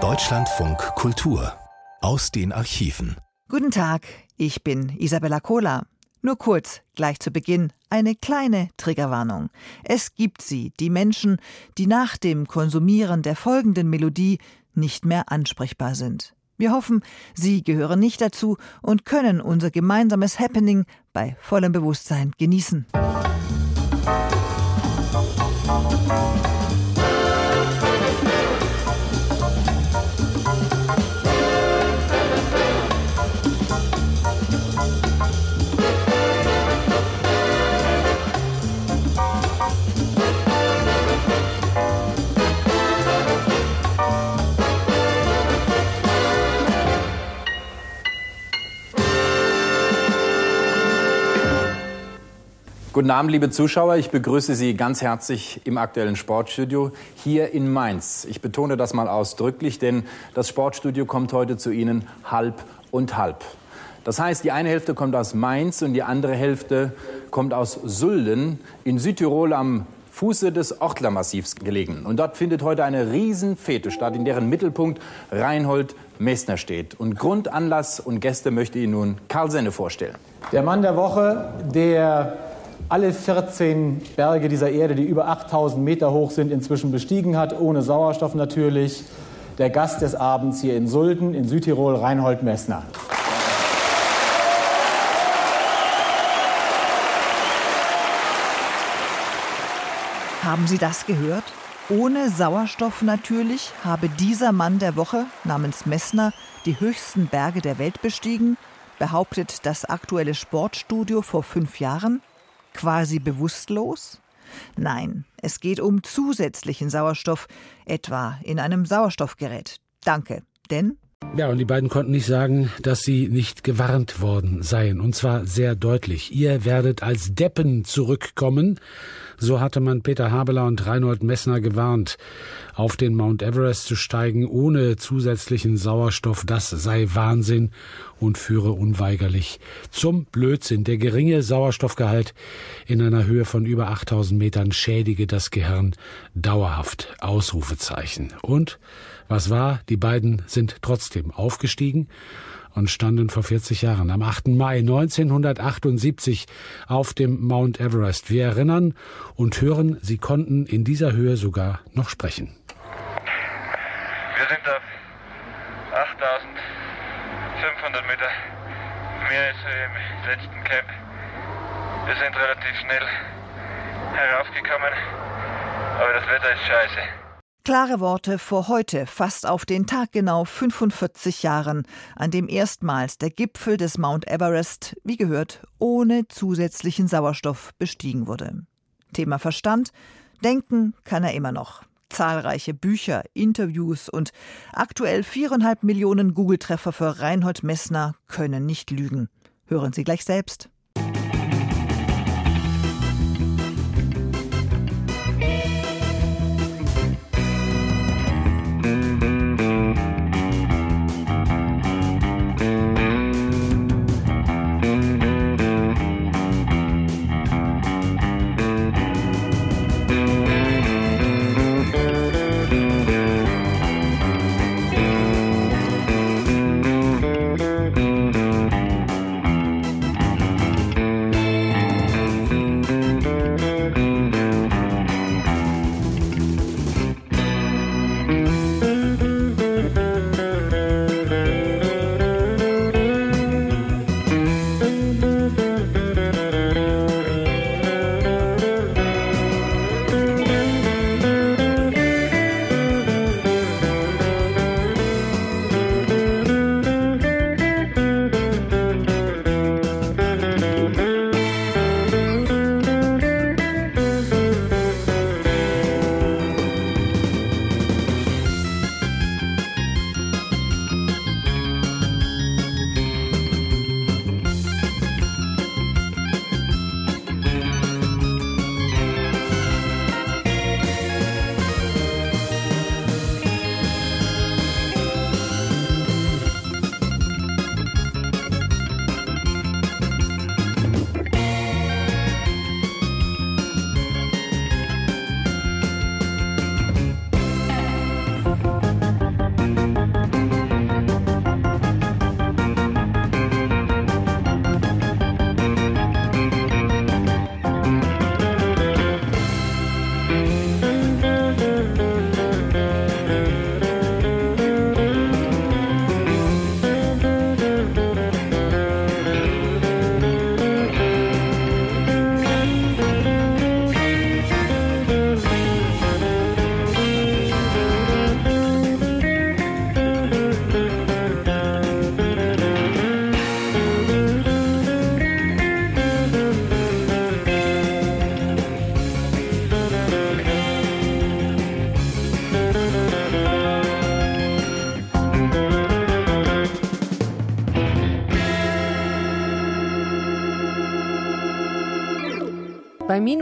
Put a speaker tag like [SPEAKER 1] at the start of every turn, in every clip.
[SPEAKER 1] Deutschlandfunk Kultur aus den Archiven.
[SPEAKER 2] Guten Tag, ich bin Isabella Kohler. Nur kurz, gleich zu Beginn, eine kleine Triggerwarnung. Es gibt sie, die Menschen, die nach dem Konsumieren der folgenden Melodie nicht mehr ansprechbar sind. Wir hoffen, Sie gehören nicht dazu und können unser gemeinsames Happening bei vollem Bewusstsein genießen.
[SPEAKER 3] Guten Abend, liebe Zuschauer. Ich begrüße Sie ganz herzlich im aktuellen Sportstudio hier in Mainz. Ich betone das mal ausdrücklich, denn das Sportstudio kommt heute zu Ihnen halb und halb. Das heißt, die eine Hälfte kommt aus Mainz und die andere Hälfte kommt aus Sulden in Südtirol am Fuße des Ortlermassivs gelegen. Und dort findet heute eine Riesenfete statt, in deren Mittelpunkt Reinhold Messner steht. Und Grund, Anlass und Gäste möchte Ihnen nun Karl Senne vorstellen.
[SPEAKER 4] Der Mann der Woche, der alle 14 Berge dieser Erde, die über 8000 Meter hoch sind, inzwischen bestiegen hat, ohne Sauerstoff natürlich. Der Gast des Abends hier in Sulden in Südtirol, Reinhold Messner.
[SPEAKER 2] Haben Sie das gehört? Ohne Sauerstoff natürlich habe dieser Mann der Woche namens Messner die höchsten Berge der Welt bestiegen, behauptet das aktuelle Sportstudio vor fünf Jahren quasi bewusstlos? Nein, es geht um zusätzlichen Sauerstoff, etwa in einem Sauerstoffgerät. Danke. Denn
[SPEAKER 5] ja, und die beiden konnten nicht sagen, dass sie nicht gewarnt worden seien. Und zwar sehr deutlich. Ihr werdet als Deppen zurückkommen. So hatte man Peter Habeler und Reinhold Messner gewarnt. Auf den Mount Everest zu steigen ohne zusätzlichen Sauerstoff, das sei Wahnsinn und führe unweigerlich zum Blödsinn. Der geringe Sauerstoffgehalt in einer Höhe von über 8000 Metern schädige das Gehirn dauerhaft. Ausrufezeichen. Und was war? Die beiden sind trotzdem aufgestiegen und standen vor 40 Jahren am 8. Mai 1978 auf dem Mount Everest. Wir erinnern und hören, sie konnten in dieser Höhe sogar noch sprechen.
[SPEAKER 6] Wir sind auf 8500 Meter mehr als im letzten Camp. Wir sind relativ schnell heraufgekommen, aber das Wetter ist scheiße.
[SPEAKER 2] Klare Worte vor heute, fast auf den Tag genau 45 Jahren, an dem erstmals der Gipfel des Mount Everest, wie gehört, ohne zusätzlichen Sauerstoff bestiegen wurde. Thema Verstand, denken kann er immer noch. Zahlreiche Bücher, Interviews und aktuell viereinhalb Millionen Google-Treffer für Reinhold Messner können nicht lügen. Hören Sie gleich selbst.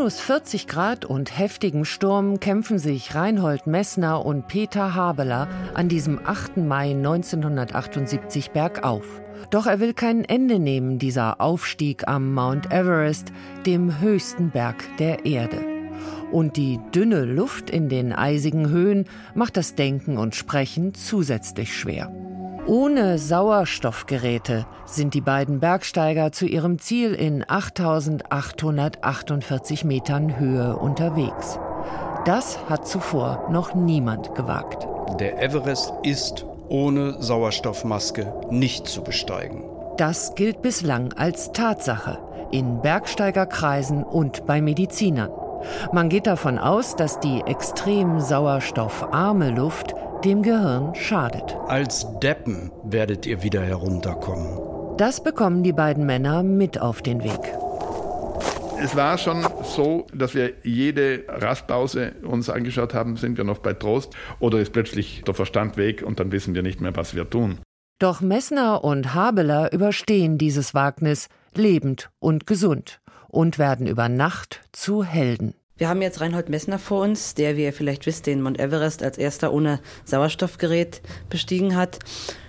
[SPEAKER 7] Minus 40 Grad und heftigem Sturm kämpfen sich Reinhold Messner und Peter Habeler an diesem 8. Mai 1978 bergauf. Doch er will kein Ende nehmen, dieser Aufstieg am Mount Everest, dem höchsten Berg der Erde. Und die dünne Luft in den eisigen Höhen macht das Denken und Sprechen zusätzlich schwer. Ohne Sauerstoffgeräte sind die beiden Bergsteiger zu ihrem Ziel in 8848 Metern Höhe unterwegs. Das hat zuvor noch niemand gewagt.
[SPEAKER 8] Der Everest ist ohne Sauerstoffmaske nicht zu besteigen.
[SPEAKER 7] Das gilt bislang als Tatsache in Bergsteigerkreisen und bei Medizinern. Man geht davon aus, dass die extrem sauerstoffarme Luft dem Gehirn schadet.
[SPEAKER 8] Als Deppen werdet ihr wieder herunterkommen.
[SPEAKER 7] Das bekommen die beiden Männer mit auf den Weg.
[SPEAKER 9] Es war schon so, dass wir jede Rastpause uns angeschaut haben, sind wir noch bei Trost oder ist plötzlich der Verstand weg und dann wissen wir nicht mehr, was wir tun.
[SPEAKER 7] Doch Messner und Habeler überstehen dieses Wagnis lebend und gesund und werden über Nacht zu Helden.
[SPEAKER 10] Wir haben jetzt Reinhold Messner vor uns, der, wie ihr vielleicht wisst, den Mount Everest als erster ohne Sauerstoffgerät bestiegen hat.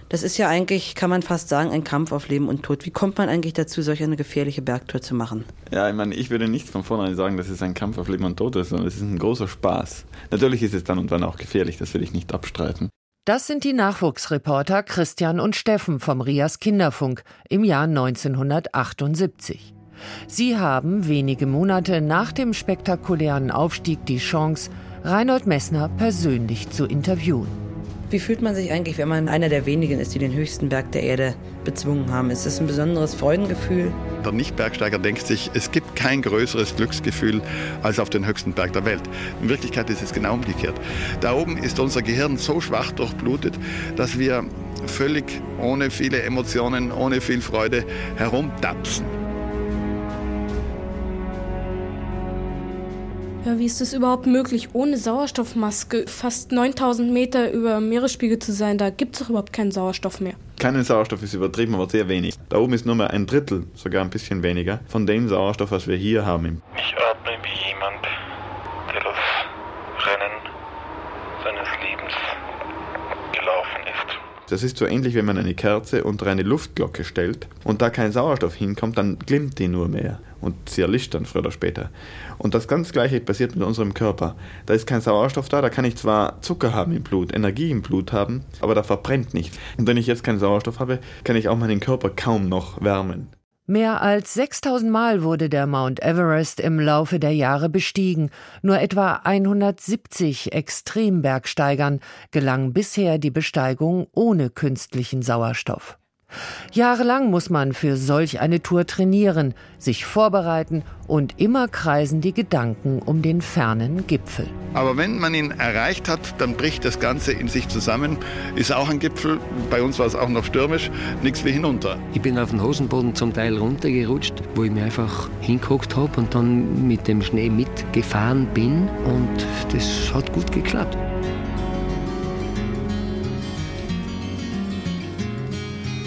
[SPEAKER 10] Das ist ja eigentlich, kann man fast sagen, ein Kampf auf Leben und Tod. Wie kommt man eigentlich dazu, solch eine gefährliche Bergtour zu machen?
[SPEAKER 11] Ja, ich meine, ich würde nicht von vornherein sagen, dass es ein Kampf auf Leben und Tod ist, sondern es ist ein großer Spaß. Natürlich ist es dann und wann auch gefährlich, das will ich nicht abstreiten.
[SPEAKER 7] Das sind die Nachwuchsreporter Christian und Steffen vom Rias Kinderfunk im Jahr 1978. Sie haben wenige Monate nach dem spektakulären Aufstieg die Chance, Reinhold Messner persönlich zu interviewen.
[SPEAKER 10] Wie fühlt man sich eigentlich, wenn man einer der wenigen ist, die den höchsten Berg der Erde bezwungen haben? Ist das ein besonderes Freudengefühl?
[SPEAKER 9] Der Nicht-Bergsteiger denkt sich, es gibt kein größeres Glücksgefühl als auf den höchsten Berg der Welt. In Wirklichkeit ist es genau umgekehrt. Da oben ist unser Gehirn so schwach durchblutet, dass wir völlig ohne viele Emotionen, ohne viel Freude herumtapsen.
[SPEAKER 12] Ja, wie ist es überhaupt möglich, ohne Sauerstoffmaske fast 9000 Meter über Meeresspiegel zu sein? Da gibt es doch überhaupt keinen Sauerstoff mehr.
[SPEAKER 11] Keinen Sauerstoff ist übertrieben, aber sehr wenig. Da oben ist nur mal ein Drittel, sogar ein bisschen weniger, von dem Sauerstoff, was wir hier haben.
[SPEAKER 6] Ich atme wie jemand, der das Rennen seines Lebens gelaufen ist.
[SPEAKER 11] Das ist so ähnlich, wenn man eine Kerze unter eine Luftglocke stellt und da kein Sauerstoff hinkommt, dann glimmt die nur mehr und sie erlischt dann früher oder später. Und das ganz gleiche passiert mit unserem Körper. Da ist kein Sauerstoff da, da kann ich zwar Zucker haben im Blut, Energie im Blut haben, aber da verbrennt nichts. Und wenn ich jetzt keinen Sauerstoff habe, kann ich auch meinen Körper kaum noch wärmen.
[SPEAKER 7] Mehr als 6000 Mal wurde der Mount Everest im Laufe der Jahre bestiegen. Nur etwa 170 Extrembergsteigern gelang bisher die Besteigung ohne künstlichen Sauerstoff. Jahrelang muss man für solch eine Tour trainieren, sich vorbereiten und immer kreisen die Gedanken um den fernen Gipfel.
[SPEAKER 9] Aber wenn man ihn erreicht hat, dann bricht das Ganze in sich zusammen. Ist auch ein Gipfel, bei uns war es auch noch stürmisch, nichts wie hinunter.
[SPEAKER 13] Ich bin auf den Hosenboden zum Teil runtergerutscht, wo ich mir einfach hinguckt habe und dann mit dem Schnee mitgefahren bin und das hat gut geklappt.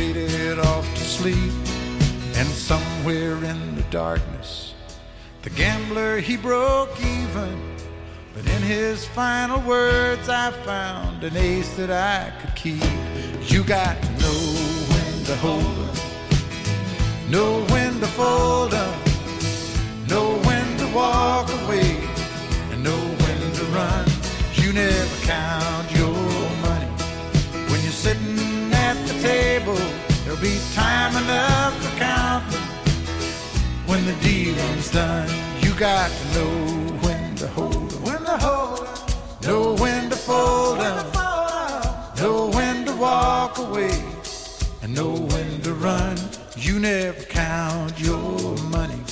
[SPEAKER 14] faded off to sleep. And somewhere in the darkness, the gambler he broke even. But in his final words, I found an ace that I could keep. You got to know when to hold 'em, know when to fold 'em, know when to walk away, and know when to run. You never count your money when you're sitting table. There'll be time enough for counting when the dealing's done. You got to know when to hold 'em, when to hold 'em, know when to fold 'em, know when to walk away, and know when to run. You never count your money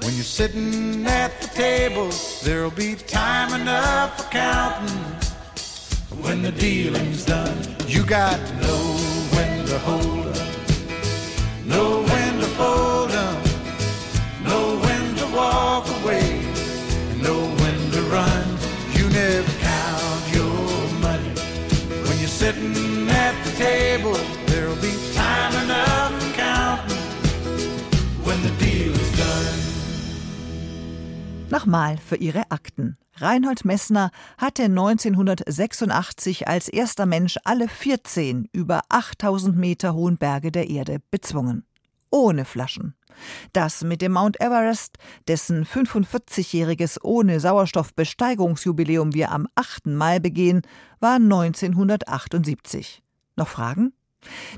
[SPEAKER 14] when you're sitting at the table. There'll be time enough for counting when the dealing's done. You got to know to hold 'em, know when to fold 'em, know when to walk away, and know when to run. You never count your money when you're sitting at the table. There'll be time enough for counting when the deal is done.
[SPEAKER 2] Nochmal für Ihre Akten. Reinhold Messner hatte 1986 als erster Mensch alle 14 über 8000 Meter hohen Berge der Erde bezwungen. Ohne Flaschen. Das mit dem Mount Everest, dessen 45-jähriges ohne Sauerstoffbesteigungsjubiläum wir am 8. Mai begehen, war 1978. Noch Fragen?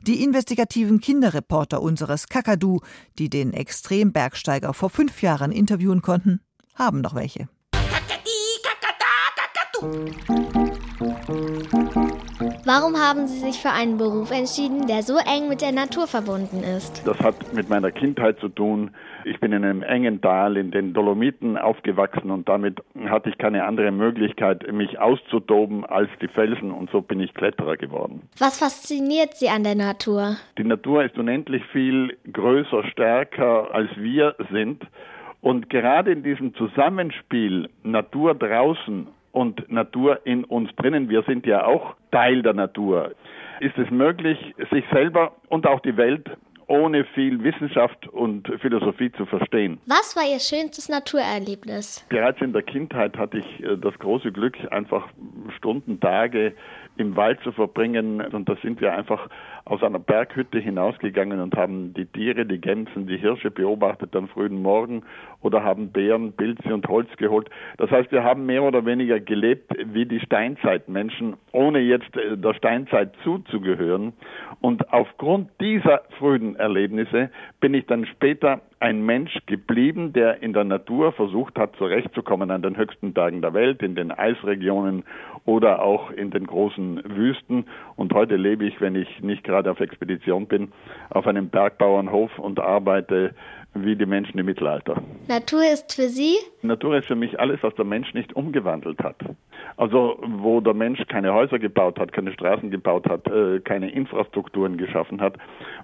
[SPEAKER 2] Die investigativen Kinderreporter unseres Kakadu, die den Extrembergsteiger vor fünf Jahren interviewen konnten, haben noch welche.
[SPEAKER 15] Warum haben Sie sich für einen Beruf entschieden, der so eng mit der Natur verbunden ist?
[SPEAKER 9] Das hat mit meiner Kindheit zu tun. Ich bin in einem engen Tal in den Dolomiten aufgewachsen und damit hatte ich keine andere Möglichkeit, mich auszutoben als die Felsen und so bin ich Kletterer geworden.
[SPEAKER 15] Was fasziniert Sie an der Natur?
[SPEAKER 9] Die Natur ist unendlich viel größer, stärker als wir sind. Und gerade in diesem Zusammenspiel Natur draußen und Natur in uns drinnen, wir sind ja auch Teil der Natur, ist es möglich, sich selber und auch die Welt ohne viel Wissenschaft und Philosophie zu verstehen.
[SPEAKER 15] Was war Ihr schönstes Naturerlebnis?
[SPEAKER 9] Bereits in der Kindheit hatte ich äh, das große Glück, einfach Stunden, Tage im Wald zu verbringen. Und da sind wir einfach aus einer Berghütte hinausgegangen und haben die Tiere, die Gämsen, die Hirsche beobachtet am frühen Morgen oder haben Bären, Pilze und Holz geholt. Das heißt, wir haben mehr oder weniger gelebt wie die Steinzeitmenschen, ohne jetzt äh, der Steinzeit zuzugehören. Und aufgrund dieser frühen Erlebnisse bin ich dann später ein Mensch geblieben, der in der Natur versucht hat, zurechtzukommen an den höchsten Bergen der Welt, in den Eisregionen oder auch in den großen Wüsten. Und heute lebe ich, wenn ich nicht gerade auf Expedition bin, auf einem Bergbauernhof und arbeite wie die Menschen im Mittelalter.
[SPEAKER 15] Natur ist für Sie?
[SPEAKER 9] Natur ist für mich alles, was der Mensch nicht umgewandelt hat. Also wo der Mensch keine Häuser gebaut hat, keine Straßen gebaut hat, äh, keine Infrastrukturen geschaffen hat,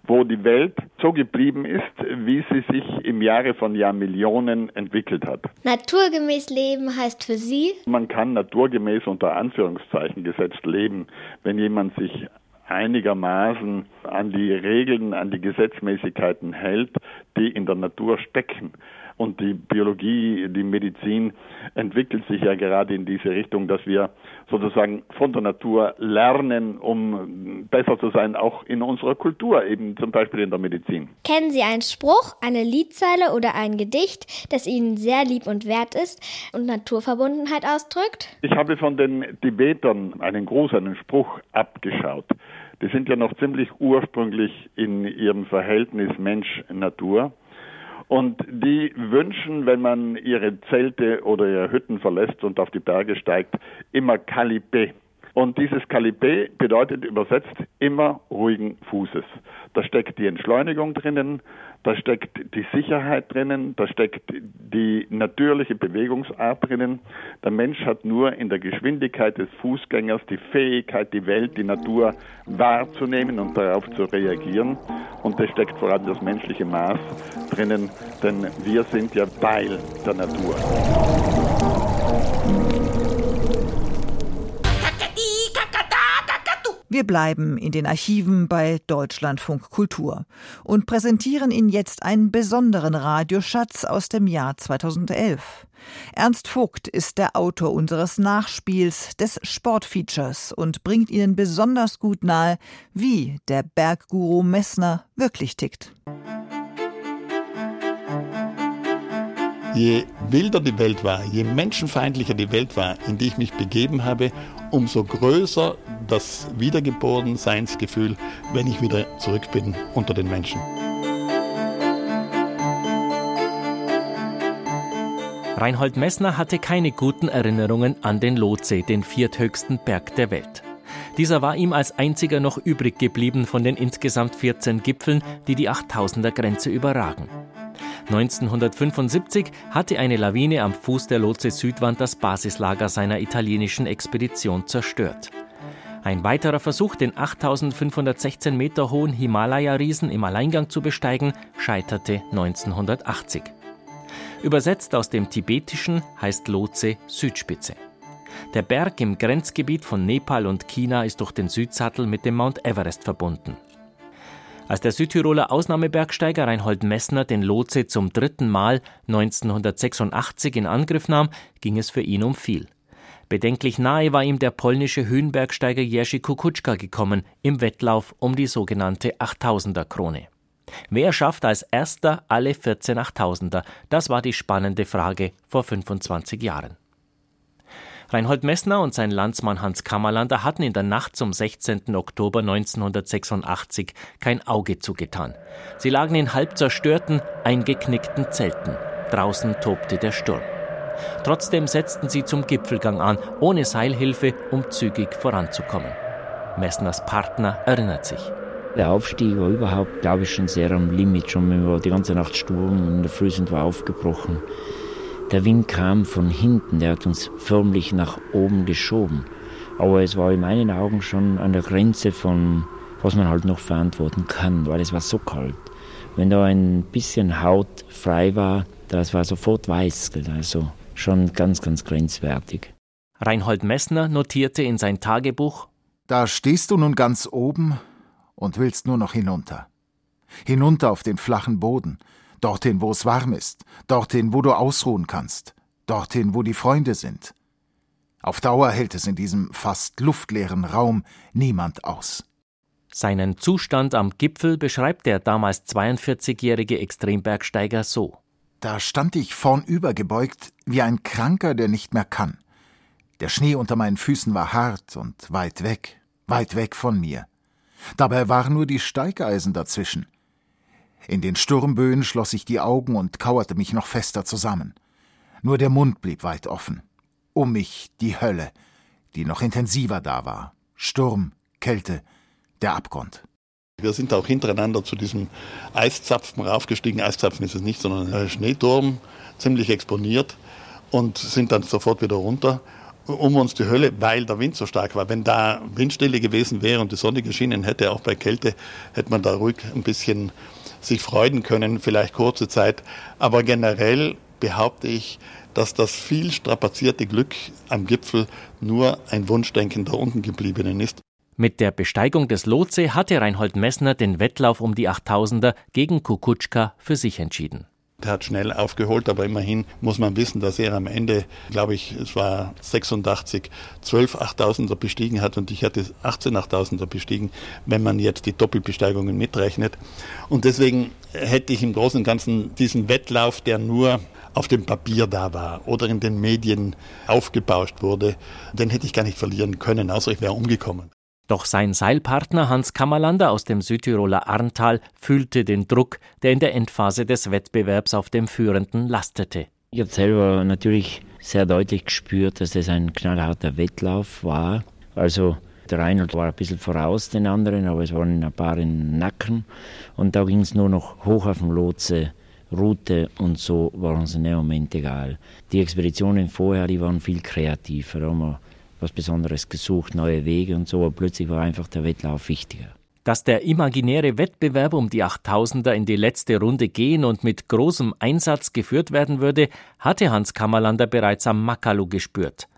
[SPEAKER 9] wo die Welt so geblieben ist, wie sie sich im Jahre von Jahrmillionen entwickelt hat.
[SPEAKER 15] Naturgemäß leben heißt für Sie?
[SPEAKER 9] Man kann naturgemäß unter Anführungszeichen gesetzt leben, wenn jemand sich einigermaßen an die Regeln, an die Gesetzmäßigkeiten hält, die in der Natur stecken. Und die Biologie, die Medizin entwickelt sich ja gerade in diese Richtung, dass wir sozusagen von der Natur lernen, um besser zu sein, auch in unserer Kultur, eben zum Beispiel in der Medizin.
[SPEAKER 15] Kennen Sie einen Spruch, eine Liedzeile oder ein Gedicht, das Ihnen sehr lieb und wert ist und Naturverbundenheit ausdrückt?
[SPEAKER 9] Ich habe von den Tibetern einen Gruß, einen Spruch abgeschaut. Die sind ja noch ziemlich ursprünglich in ihrem Verhältnis Mensch-Natur. Und die wünschen, wenn man ihre Zelte oder ihre Hütten verlässt und auf die Berge steigt, immer Kalibé. Und dieses Kalibé bedeutet übersetzt immer ruhigen Fußes. Da steckt die Entschleunigung drinnen, da steckt die Sicherheit drinnen, da steckt die natürliche Bewegungsart drinnen. Der Mensch hat nur in der Geschwindigkeit des Fußgängers die Fähigkeit, die Welt, die Natur wahrzunehmen und darauf zu reagieren. Und da steckt vor allem das menschliche Maß drinnen, denn wir sind ja Teil der Natur.
[SPEAKER 2] Wir bleiben in den Archiven bei Deutschlandfunk Kultur und präsentieren Ihnen jetzt einen besonderen Radioschatz aus dem Jahr 2011. Ernst Vogt ist der Autor unseres Nachspiels des Sportfeatures und bringt Ihnen besonders gut nahe, wie der Bergguru Messner wirklich tickt.
[SPEAKER 9] Je wilder die Welt war, je menschenfeindlicher die Welt war, in die ich mich begeben habe, umso größer das Wiedergeborenenseinsgefühl, wenn ich wieder zurück bin unter den Menschen.
[SPEAKER 16] Reinhold Messner hatte keine guten Erinnerungen an den Lotse, den vierthöchsten Berg der Welt. Dieser war ihm als einziger noch übrig geblieben von den insgesamt 14 Gipfeln, die die 8000er Grenze überragen. 1975 hatte eine Lawine am Fuß der Lotse Südwand das Basislager seiner italienischen Expedition zerstört. Ein weiterer Versuch, den 8516 Meter hohen Himalaya-Riesen im Alleingang zu besteigen, scheiterte 1980. Übersetzt aus dem Tibetischen heißt Lotse Südspitze. Der Berg im Grenzgebiet von Nepal und China ist durch den Südsattel mit dem Mount Everest verbunden. Als der Südtiroler Ausnahmebergsteiger Reinhold Messner den Lotse zum dritten Mal 1986 in Angriff nahm, ging es für ihn um viel. Bedenklich nahe war ihm der polnische Höhenbergsteiger Jerzy Kukuczka gekommen im Wettlauf um die sogenannte 8000er Krone. Wer schafft als erster alle 14 8000er? Das war die spannende Frage vor 25 Jahren. Reinhold Messner und sein Landsmann Hans Kammerlander hatten in der Nacht zum 16. Oktober 1986 kein Auge zugetan. Sie lagen in halb zerstörten, eingeknickten Zelten. Draußen tobte der Sturm. Trotzdem setzten sie zum Gipfelgang an, ohne Seilhilfe, um zügig voranzukommen. Messners Partner erinnert sich.
[SPEAKER 17] Der Aufstieg war überhaupt, glaube ich, schon sehr am Limit. Schon war die ganze Nacht Sturm und in der Früh sind wir aufgebrochen. Der Wind kam von hinten, der hat uns förmlich nach oben geschoben. Aber es war in meinen Augen schon an der Grenze von, was man halt noch verantworten kann, weil es war so kalt. Wenn da ein bisschen Haut frei war, das war sofort weiß, also schon ganz, ganz grenzwertig.
[SPEAKER 16] Reinhold Messner notierte in sein Tagebuch:
[SPEAKER 18] Da stehst du nun ganz oben und willst nur noch hinunter. Hinunter auf den flachen Boden, dorthin, wo es warm ist, dorthin, wo du ausruhen kannst, dorthin, wo die Freunde sind. Auf Dauer hält es in diesem fast luftleeren Raum niemand aus.
[SPEAKER 16] Seinen Zustand am Gipfel beschreibt der damals 42-jährige Extrembergsteiger so.
[SPEAKER 18] Da stand ich vornüber gebeugt wie ein Kranker, der nicht mehr kann. Der Schnee unter meinen Füßen war hart und weit weg, weit weg von mir. Dabei waren nur die Steigeisen dazwischen. In den Sturmböen schloss ich die Augen und kauerte mich noch fester zusammen. Nur der Mund blieb weit offen. Um mich die Hölle, die noch intensiver da war. Sturm, Kälte, der Abgrund.
[SPEAKER 9] Wir sind auch hintereinander zu diesem Eiszapfen raufgestiegen. Eiszapfen ist es nicht, sondern ein Schneeturm, ziemlich exponiert und sind dann sofort wieder runter. Um uns die Hölle, weil der Wind so stark war. Wenn da Windstille gewesen wäre und die Sonne geschienen hätte, auch bei Kälte, hätte man da ruhig ein bisschen sich freuen können, vielleicht kurze Zeit. Aber generell behaupte ich, dass das viel strapazierte Glück am Gipfel nur ein Wunschdenken der unten gebliebenen ist.
[SPEAKER 16] Mit der Besteigung des Lotse hatte Reinhold Messner den Wettlauf um die 8000er gegen Kukutschka für sich entschieden.
[SPEAKER 9] Er hat schnell aufgeholt, aber immerhin muss man wissen, dass er am Ende, glaube ich, es war 86, 12 8000er bestiegen hat und ich hatte 18 8000er bestiegen, wenn man jetzt die Doppelbesteigungen mitrechnet. Und deswegen hätte ich im Großen und Ganzen diesen Wettlauf, der nur auf dem Papier da war oder in den Medien aufgebauscht wurde, den hätte ich gar nicht verlieren können, außer ich wäre umgekommen.
[SPEAKER 16] Doch sein Seilpartner Hans Kammerlander aus dem Südtiroler Arntal fühlte den Druck, der in der Endphase des Wettbewerbs auf dem Führenden lastete.
[SPEAKER 17] Ich habe selber natürlich sehr deutlich gespürt, dass das ein knallharter Wettlauf war. Also der Reinhold war ein bisschen voraus den anderen, aber es waren ein paar im Nacken. Und da ging es nur noch hoch auf dem Lotse, Route und so war uns in dem Moment egal. Die Expeditionen vorher, die waren viel kreativer. Da haben wir was Besonderes gesucht, neue Wege und so, aber plötzlich war einfach der Wettlauf wichtiger.
[SPEAKER 16] Dass der imaginäre Wettbewerb um die 8000er in die letzte Runde gehen und mit großem Einsatz geführt werden würde, hatte Hans Kammerlander bereits am Makalu gespürt.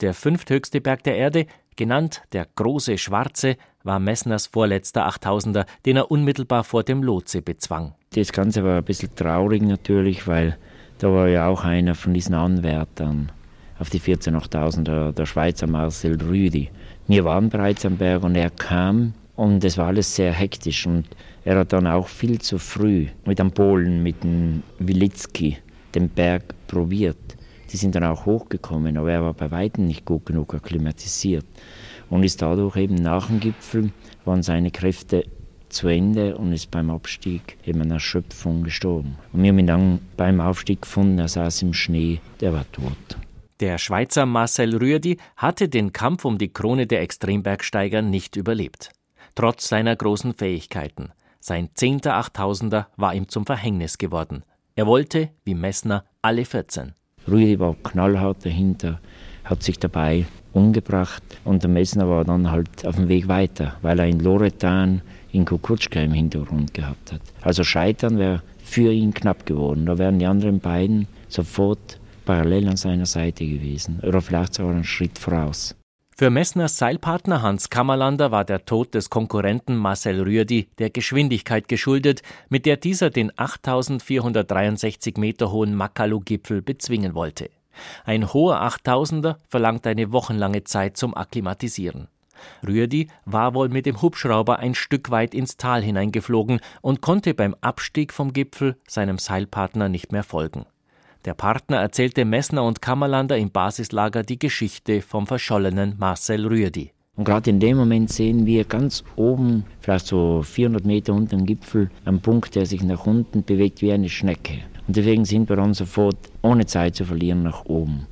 [SPEAKER 16] Der fünfthöchste Berg der Erde, genannt der große Schwarze, war Messners vorletzter 8000er, den er unmittelbar vor dem Lotse bezwang.
[SPEAKER 17] Das Ganze war ein bisschen traurig natürlich, weil da war ja auch einer von diesen Anwärtern auf die 14.000er, der Schweizer Marcel Rüdi. Wir waren bereits am Berg und er kam und es war alles sehr hektisch und er hat dann auch viel zu früh mit dem Polen, mit dem Wilitzki, den Berg probiert. Die sind dann auch hochgekommen, aber er war bei weitem nicht gut genug akklimatisiert und ist dadurch eben nach dem Gipfel, waren seine Kräfte zu Ende und ist beim Abstieg eben an Erschöpfung gestorben. Und wir haben ihn dann beim Aufstieg gefunden, er saß im Schnee, der war tot.
[SPEAKER 16] Der Schweizer Marcel Rührdi hatte den Kampf um die Krone der Extrembergsteiger nicht überlebt. Trotz seiner großen Fähigkeiten. Sein zehnter Achttausender war ihm zum Verhängnis geworden. Er wollte, wie Messner, alle 14.
[SPEAKER 17] Rüdi war knallhart dahinter, hat sich dabei umgebracht und der Messner war dann halt auf dem Weg weiter, weil er in Loretan in Kukutschka im Hintergrund gehabt hat. Also Scheitern wäre für ihn knapp geworden. Da wären die anderen beiden sofort parallel an seiner Seite gewesen oder vielleicht sogar einen Schritt voraus.
[SPEAKER 16] Für Messners Seilpartner Hans Kammerlander war der Tod des Konkurrenten Marcel Rührdi der Geschwindigkeit geschuldet, mit der dieser den 8463 Meter hohen Makalu-Gipfel bezwingen wollte. Ein hoher 8000er verlangt eine wochenlange Zeit zum Akklimatisieren. Rührdi war wohl mit dem Hubschrauber ein Stück weit ins Tal hineingeflogen und konnte beim Abstieg vom Gipfel seinem Seilpartner nicht mehr folgen. Der Partner erzählte Messner und Kammerlander im Basislager die Geschichte vom verschollenen Marcel Rührdi.
[SPEAKER 17] Und gerade in dem Moment sehen wir ganz oben, vielleicht so 400 Meter unter dem Gipfel, einen Punkt, der sich nach unten bewegt wie eine Schnecke. Und deswegen sind wir dann sofort, ohne Zeit zu verlieren, nach oben.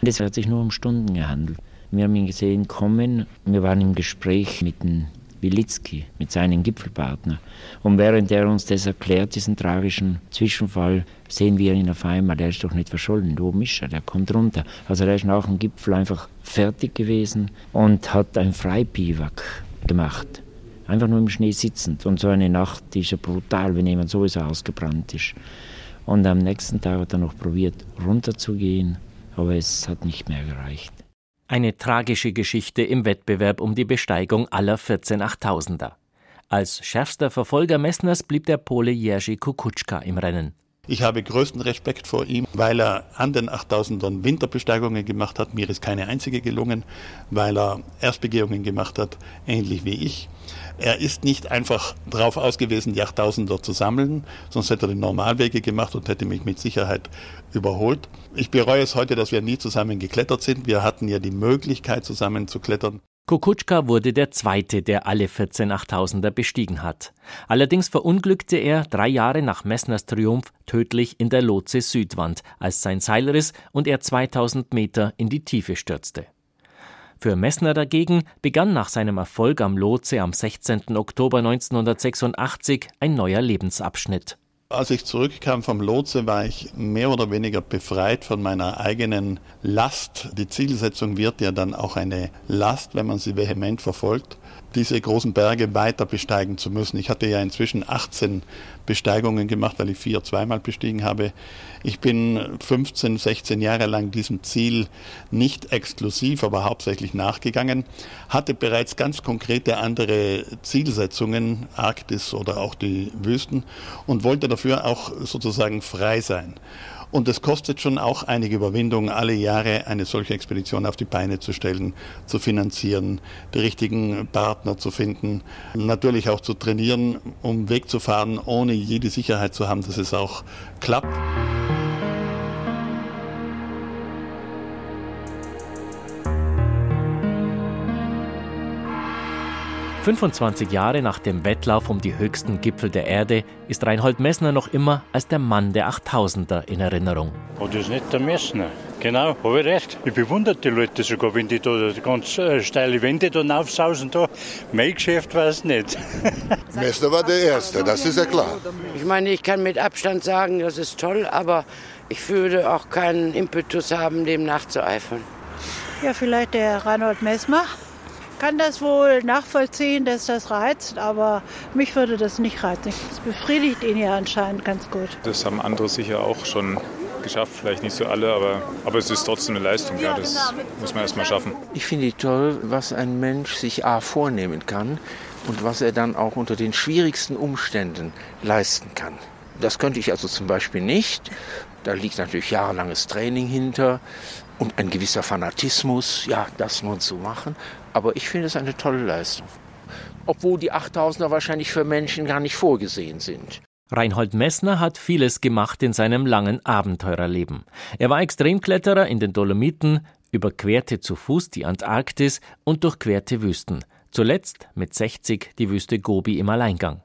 [SPEAKER 17] Und es hat sich nur um Stunden gehandelt. Wir haben ihn gesehen kommen. Wir waren im Gespräch mit dem Wilitzki, mit seinem Gipfelpartner. Und während er uns das erklärt, diesen tragischen Zwischenfall, sehen wir ihn auf einmal, der ist doch nicht verschollen, oben ist er, der kommt runter. Also der ist nach dem Gipfel einfach fertig gewesen und hat ein Freibiwak gemacht. Einfach nur im Schnee sitzend. Und so eine Nacht die ist ja brutal, wenn jemand sowieso ausgebrannt ist. Und am nächsten Tag hat er noch probiert, runterzugehen, aber es hat nicht mehr gereicht.
[SPEAKER 16] Eine tragische Geschichte im Wettbewerb um die Besteigung aller 14 Achttausender. Als schärfster Verfolger Messners blieb der Pole Jerzy Kukutschka im Rennen.
[SPEAKER 19] Ich habe größten Respekt vor ihm, weil er an den 8000ern Winterbesteigungen gemacht hat. Mir ist keine einzige gelungen, weil er Erstbegehungen gemacht hat, ähnlich wie ich. Er ist nicht einfach darauf ausgewiesen, die 8000er zu sammeln, sonst hätte er den Normalwege gemacht und hätte mich mit Sicherheit überholt. Ich bereue es heute, dass wir nie zusammen geklettert sind. Wir hatten ja die Möglichkeit, zusammen zu klettern.
[SPEAKER 16] Kukutschka wurde der Zweite, der alle 14 Achttausender bestiegen hat. Allerdings verunglückte er drei Jahre nach Messners Triumph tödlich in der Lotse Südwand, als sein Seil riss und er 2000 Meter in die Tiefe stürzte. Für Messner dagegen begann nach seinem Erfolg am Lotse am 16. Oktober 1986 ein neuer Lebensabschnitt.
[SPEAKER 19] Als ich zurückkam vom Lotse, war ich mehr oder weniger befreit von meiner eigenen Last. Die Zielsetzung wird ja dann auch eine Last, wenn man sie vehement verfolgt diese großen Berge weiter besteigen zu müssen. Ich hatte ja inzwischen 18 Besteigungen gemacht, weil ich vier zweimal bestiegen habe. Ich bin 15, 16 Jahre lang diesem Ziel nicht exklusiv, aber hauptsächlich nachgegangen, hatte bereits ganz konkrete andere Zielsetzungen, Arktis oder auch die Wüsten und wollte dafür auch sozusagen frei sein. Und es kostet schon auch einige Überwindung, alle Jahre eine solche Expedition auf die Beine zu stellen, zu finanzieren, die richtigen Partner zu finden, natürlich auch zu trainieren, um Weg zu fahren, ohne jede Sicherheit zu haben, dass es auch klappt.
[SPEAKER 16] 25 Jahre nach dem Wettlauf um die höchsten Gipfel der Erde ist Reinhold Messner noch immer als der Mann der 8000er in Erinnerung.
[SPEAKER 20] Oh, das ist nicht der Messner. Genau, habe ich recht. Ich bewundere die Leute sogar, wenn die da ganz äh, steile Wände da aufsausen. Da. Mein Geschäft war es nicht.
[SPEAKER 21] Messner war der Erste, das ist ja klar.
[SPEAKER 22] Ich meine, ich kann mit Abstand sagen, das ist toll, aber ich würde auch keinen Impetus haben, dem nachzueifern.
[SPEAKER 23] Ja, vielleicht der Reinhold Messmer kann das wohl nachvollziehen, dass das reizt, aber mich würde das nicht reizen. Das befriedigt ihn ja anscheinend ganz gut.
[SPEAKER 24] Das haben andere sicher auch schon geschafft, vielleicht nicht so alle, aber, aber es ist trotzdem eine Leistung, ja, das muss man erst mal schaffen.
[SPEAKER 25] Ich finde toll, was ein Mensch sich A vornehmen kann und was er dann auch unter den schwierigsten Umständen leisten kann. Das könnte ich also zum Beispiel nicht. Da liegt natürlich jahrelanges Training hinter und ein gewisser Fanatismus, ja, das nun zu machen. Aber ich finde es eine tolle Leistung. Obwohl die 8000er wahrscheinlich für Menschen gar nicht vorgesehen sind.
[SPEAKER 16] Reinhold Messner hat vieles gemacht in seinem langen Abenteurerleben. Er war Extremkletterer in den Dolomiten, überquerte zu Fuß die Antarktis und durchquerte Wüsten. Zuletzt mit 60 die Wüste Gobi im Alleingang.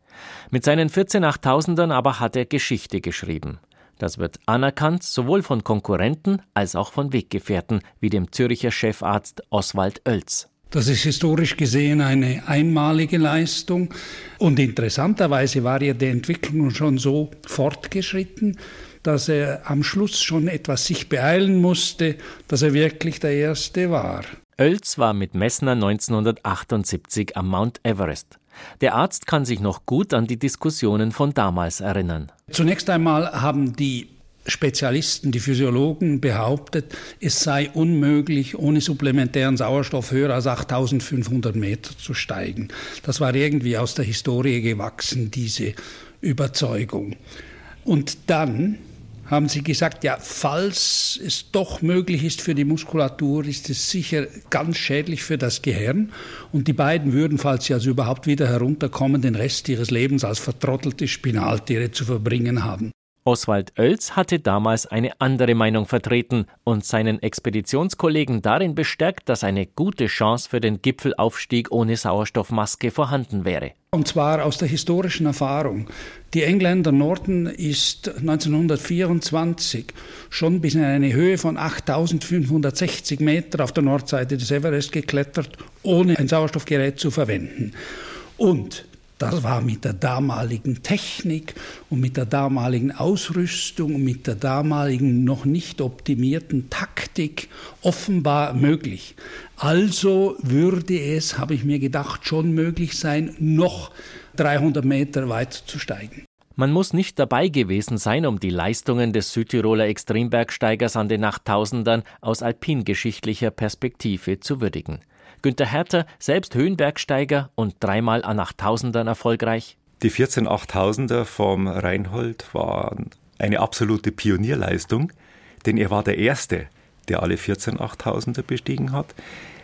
[SPEAKER 16] Mit seinen 14 8000ern aber hat er Geschichte geschrieben. Das wird anerkannt sowohl von Konkurrenten als auch von Weggefährten wie dem Zürcher Chefarzt Oswald Oelz.
[SPEAKER 26] Das ist historisch gesehen eine einmalige Leistung. Und interessanterweise war ja die Entwicklung schon so fortgeschritten, dass er am Schluss schon etwas sich beeilen musste, dass er wirklich der Erste war.
[SPEAKER 16] Oelz war mit Messner 1978 am Mount Everest. Der Arzt kann sich noch gut an die Diskussionen von damals erinnern.
[SPEAKER 26] Zunächst einmal haben die Spezialisten, die Physiologen behauptet, es sei unmöglich, ohne supplementären Sauerstoff höher als 8500 Meter zu steigen. Das war irgendwie aus der Historie gewachsen, diese Überzeugung. Und dann haben sie gesagt, ja, falls es doch möglich ist für die Muskulatur, ist es sicher ganz schädlich für das Gehirn. Und die beiden würden, falls sie also überhaupt wieder herunterkommen, den Rest ihres Lebens als vertrottelte Spinaltiere zu verbringen haben.
[SPEAKER 16] Oswald Oelz hatte damals eine andere Meinung vertreten und seinen Expeditionskollegen darin bestärkt, dass eine gute Chance für den Gipfelaufstieg ohne Sauerstoffmaske vorhanden wäre.
[SPEAKER 26] Und zwar aus der historischen Erfahrung. Die Engländer Norton ist 1924 schon bis in eine Höhe von 8560 Meter auf der Nordseite des Everest geklettert, ohne ein Sauerstoffgerät zu verwenden. Und das war mit der damaligen Technik und mit der damaligen Ausrüstung und mit der damaligen noch nicht optimierten Taktik offenbar möglich. Also würde es, habe ich mir gedacht, schon möglich sein, noch 300 Meter weit zu steigen.
[SPEAKER 16] Man muss nicht dabei gewesen sein, um die Leistungen des Südtiroler Extrembergsteigers an den Nachttausendern aus alpingeschichtlicher Perspektive zu würdigen. Günter Herter, selbst Höhenbergsteiger und dreimal an 8000ern erfolgreich.
[SPEAKER 27] Die 14 8000er vom Reinhold waren eine absolute Pionierleistung, denn er war der Erste, der alle 14 8000er bestiegen hat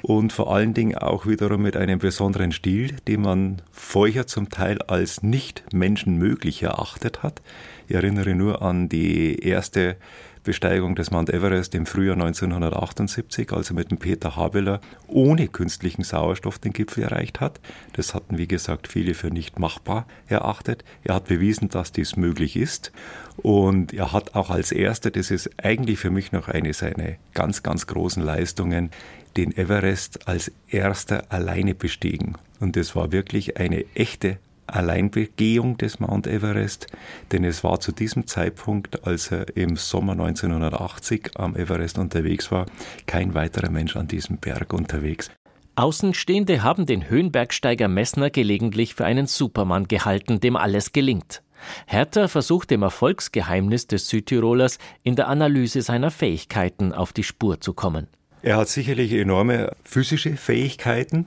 [SPEAKER 27] und vor allen Dingen auch wiederum mit einem besonderen Stil, den man vorher zum Teil als nicht menschenmöglich erachtet hat. Ich erinnere nur an die erste Besteigung des Mount Everest im Frühjahr 1978, als er mit dem Peter Habeler ohne künstlichen Sauerstoff den Gipfel erreicht hat. Das hatten, wie gesagt, viele für nicht machbar erachtet. Er hat bewiesen, dass dies möglich ist. Und er hat auch als erster, das ist eigentlich für mich noch eine seiner ganz, ganz großen Leistungen, den Everest als erster alleine bestiegen. Und das war wirklich eine echte Alleinbegehung des Mount Everest, denn es war zu diesem Zeitpunkt, als er im Sommer 1980 am Everest unterwegs war, kein weiterer Mensch an diesem Berg unterwegs.
[SPEAKER 16] Außenstehende haben den Höhenbergsteiger Messner gelegentlich für einen Supermann gehalten, dem alles gelingt. Hertha versucht dem Erfolgsgeheimnis des Südtirolers in der Analyse seiner Fähigkeiten auf die Spur zu kommen.
[SPEAKER 27] Er hat sicherlich enorme physische Fähigkeiten,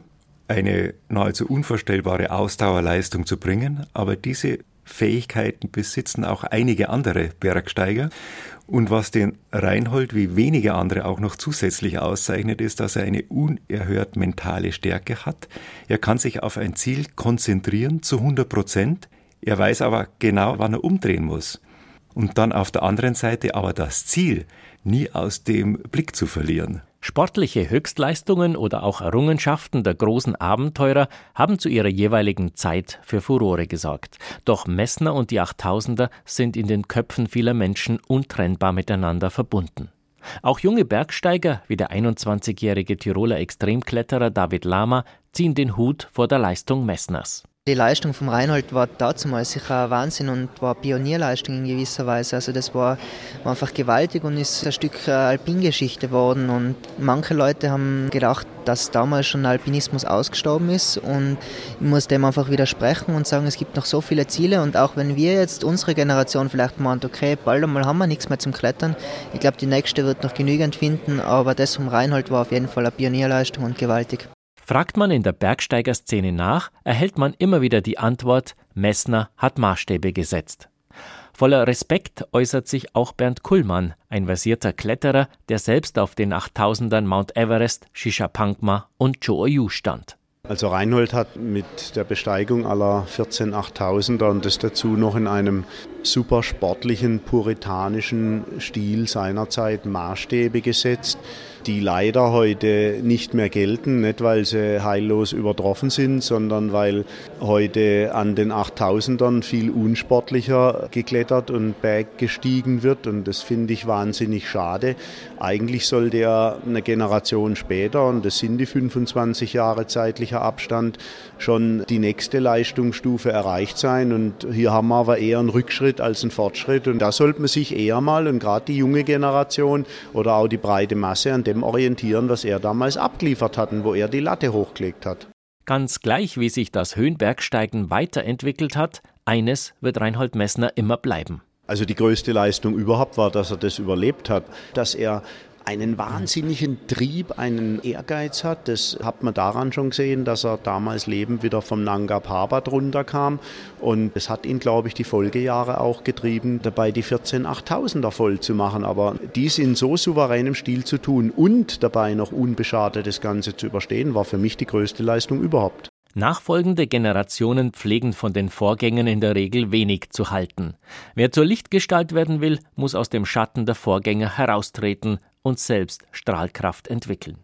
[SPEAKER 27] eine nahezu unvorstellbare Ausdauerleistung zu bringen, aber diese Fähigkeiten besitzen auch einige andere Bergsteiger. Und was den Reinhold wie wenige andere auch noch zusätzlich auszeichnet, ist, dass er eine unerhört mentale Stärke hat. Er kann sich auf ein Ziel konzentrieren zu 100 Prozent. Er weiß aber genau, wann er umdrehen muss. Und dann auf der anderen Seite aber das Ziel nie aus dem Blick zu verlieren.
[SPEAKER 16] Sportliche Höchstleistungen oder auch Errungenschaften der großen Abenteurer haben zu ihrer jeweiligen Zeit für Furore gesorgt. Doch Messner und die Achttausender sind in den Köpfen vieler Menschen untrennbar miteinander verbunden. Auch junge Bergsteiger wie der 21-jährige Tiroler Extremkletterer David Lama ziehen den Hut vor der Leistung Messners.
[SPEAKER 28] Die Leistung vom Reinhold war damals sicher ein Wahnsinn und war Pionierleistung in gewisser Weise. Also das war, war einfach gewaltig und ist ein Stück äh, Alpingeschichte geworden. Und manche Leute haben gedacht, dass damals schon Alpinismus ausgestorben ist und ich muss dem einfach widersprechen und sagen, es gibt noch so viele Ziele und auch wenn wir jetzt unsere Generation vielleicht meint, okay, bald einmal haben wir nichts mehr zum Klettern, ich glaube, die nächste wird noch genügend finden, aber das vom Reinhold war auf jeden Fall eine Pionierleistung und gewaltig.
[SPEAKER 16] Fragt man in der Bergsteigerszene nach, erhält man immer wieder die Antwort, Messner hat Maßstäbe gesetzt. Voller Respekt äußert sich auch Bernd Kullmann, ein versierter Kletterer, der selbst auf den 8000ern Mount Everest, Shishapangma und Cho-Oyu stand.
[SPEAKER 29] Also Reinhold hat mit der Besteigung aller 14 8000er und das dazu noch in einem super sportlichen, puritanischen Stil seinerzeit Maßstäbe gesetzt die leider heute nicht mehr gelten, nicht weil sie heillos übertroffen sind, sondern weil heute an den 8000ern viel unsportlicher geklettert und berggestiegen wird. Und das finde ich wahnsinnig schade. Eigentlich sollte er eine Generation später, und das sind die 25 Jahre zeitlicher Abstand, schon die nächste Leistungsstufe erreicht sein. Und hier haben wir aber eher einen Rückschritt als einen Fortschritt. Und da sollte man sich eher mal und gerade die junge Generation oder auch die breite Masse an dem orientieren, was er damals abgeliefert hat und wo er die Latte hochgelegt hat.
[SPEAKER 16] Ganz gleich, wie sich das Höhenbergsteigen weiterentwickelt hat, eines wird Reinhold Messner immer bleiben.
[SPEAKER 29] Also die größte Leistung überhaupt war, dass er das überlebt hat, dass er einen wahnsinnigen Trieb, einen Ehrgeiz hat. Das hat man daran schon gesehen, dass er damals lebend wieder vom Nanga Parbat runterkam. Und es hat ihn, glaube ich, die Folgejahre auch getrieben, dabei die 14 8000er voll zu machen. Aber dies in so souveränem Stil zu tun und dabei noch unbeschadet das Ganze zu überstehen, war für mich die größte Leistung überhaupt.
[SPEAKER 16] Nachfolgende Generationen pflegen von den Vorgängern in der Regel wenig zu halten. Wer zur Lichtgestalt werden will, muss aus dem Schatten der Vorgänger heraustreten und selbst Strahlkraft entwickeln.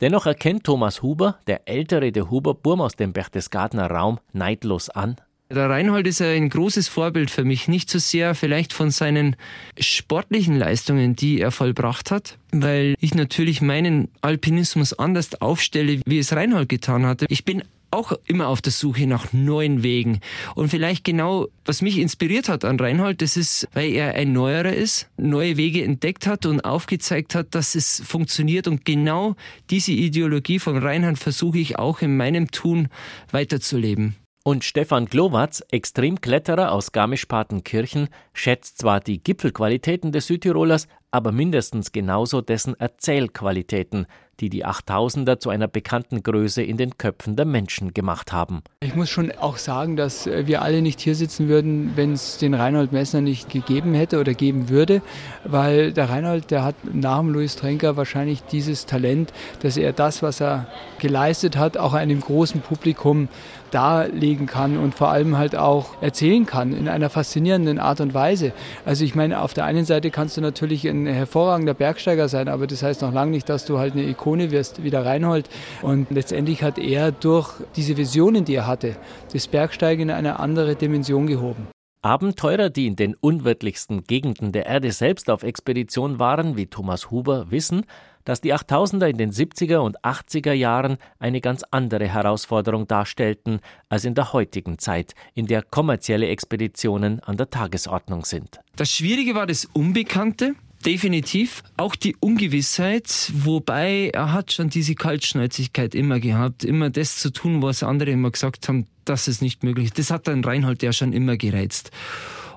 [SPEAKER 16] Dennoch erkennt Thomas Huber, der ältere der Huber-Burm aus dem Berchtesgadener Raum, neidlos an,
[SPEAKER 30] der Reinhold ist ein großes Vorbild für mich. Nicht so sehr vielleicht von seinen sportlichen Leistungen, die er vollbracht hat, weil ich natürlich meinen Alpinismus anders aufstelle, wie es Reinhold getan hatte. Ich bin auch immer auf der Suche nach neuen Wegen. Und vielleicht genau, was mich inspiriert hat an Reinhold, das ist, weil er ein Neuerer ist, neue Wege entdeckt hat und aufgezeigt hat, dass es funktioniert. Und genau diese Ideologie von Reinhold versuche ich auch in meinem Tun weiterzuleben.
[SPEAKER 16] Und Stefan Glowatz, Extremkletterer aus Garmisch-Partenkirchen, schätzt zwar die Gipfelqualitäten des Südtirolers, aber mindestens genauso dessen Erzählqualitäten, die die 8000er zu einer bekannten Größe in den Köpfen der Menschen gemacht haben.
[SPEAKER 31] Ich muss schon auch sagen, dass wir alle nicht hier sitzen würden, wenn es den Reinhold Messner nicht gegeben hätte oder geben würde, weil der Reinhold, der hat nach dem Louis Trenker wahrscheinlich dieses Talent, dass er das, was er geleistet hat, auch einem großen Publikum darlegen kann und vor allem halt auch erzählen kann in einer faszinierenden Art und Weise. Also ich meine, auf der einen Seite kannst du natürlich ein hervorragender Bergsteiger sein, aber das heißt noch lange nicht, dass du halt eine Ikone wirst, wie der Reinhold. Und letztendlich hat er durch diese Visionen, die er hatte, das Bergsteigen in eine andere Dimension gehoben.
[SPEAKER 16] Abenteurer, die in den unwirtlichsten Gegenden der Erde selbst auf Expedition waren, wie Thomas Huber, wissen, dass die 8000er in den 70er und 80er Jahren eine ganz andere Herausforderung darstellten als in der heutigen Zeit, in der kommerzielle Expeditionen an der Tagesordnung sind.
[SPEAKER 30] Das Schwierige war das Unbekannte, Definitiv. Auch die Ungewissheit, wobei er hat schon diese Kaltschnäuzigkeit immer gehabt, immer das zu tun, was andere immer gesagt haben, dass es nicht möglich ist. Das hat dann Reinhold ja schon immer gereizt.